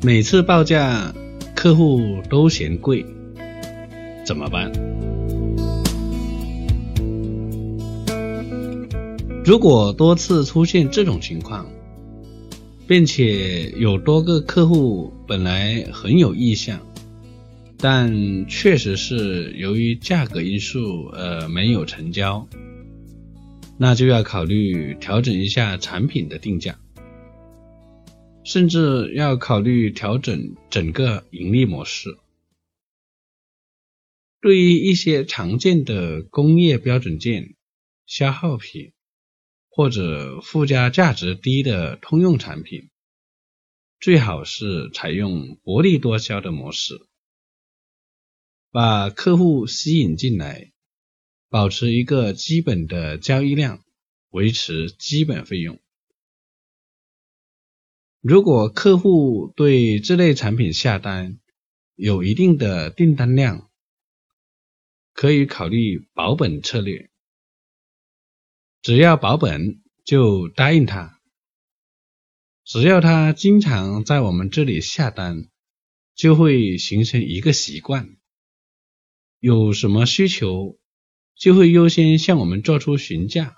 每次报价客户都嫌贵，怎么办？如果多次出现这种情况，并且有多个客户本来很有意向，但确实是由于价格因素而没有成交，那就要考虑调整一下产品的定价。甚至要考虑调整整个盈利模式。对于一些常见的工业标准件、消耗品或者附加价值低的通用产品，最好是采用薄利多销的模式，把客户吸引进来，保持一个基本的交易量，维持基本费用。如果客户对这类产品下单有一定的订单量，可以考虑保本策略。只要保本就答应他，只要他经常在我们这里下单，就会形成一个习惯。有什么需求，就会优先向我们做出询价。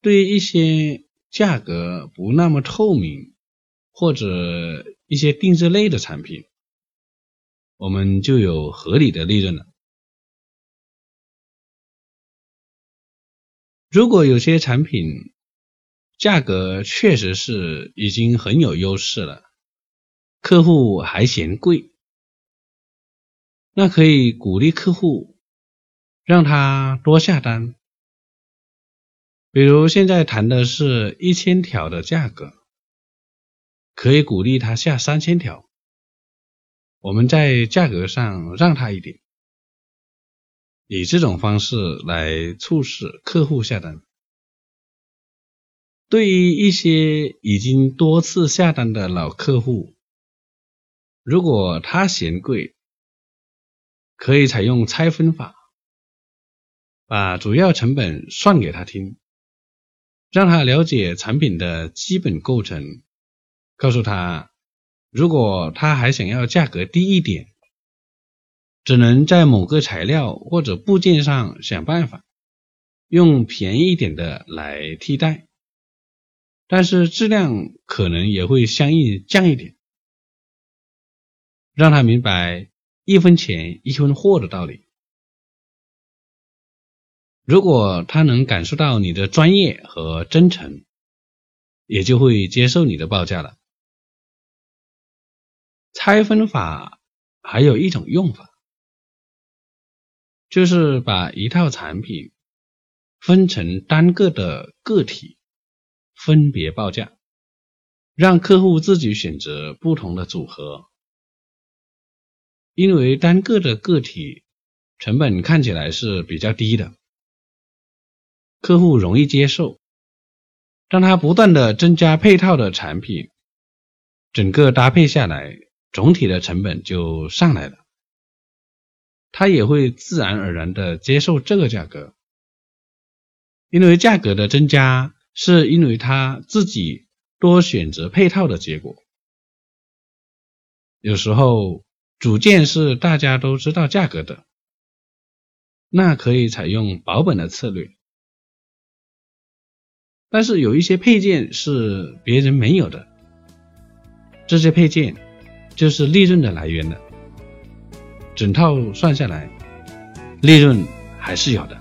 对于一些。价格不那么透明，或者一些定制类的产品，我们就有合理的利润了。如果有些产品价格确实是已经很有优势了，客户还嫌贵，那可以鼓励客户让他多下单。比如现在谈的是一千条的价格，可以鼓励他下三千条，我们在价格上让他一点，以这种方式来促使客户下单。对于一些已经多次下单的老客户，如果他嫌贵，可以采用拆分法，把主要成本算给他听。让他了解产品的基本构成，告诉他，如果他还想要价格低一点，只能在某个材料或者部件上想办法，用便宜一点的来替代，但是质量可能也会相应降一点，让他明白一分钱一分货的道理。如果他能感受到你的专业和真诚，也就会接受你的报价了。拆分法还有一种用法，就是把一套产品分成单个的个体，分别报价，让客户自己选择不同的组合。因为单个的个体成本看起来是比较低的。客户容易接受，让他不断的增加配套的产品，整个搭配下来，总体的成本就上来了。他也会自然而然的接受这个价格，因为价格的增加是因为他自己多选择配套的结果。有时候组件是大家都知道价格的，那可以采用保本的策略。但是有一些配件是别人没有的，这些配件就是利润的来源了。整套算下来，利润还是有的。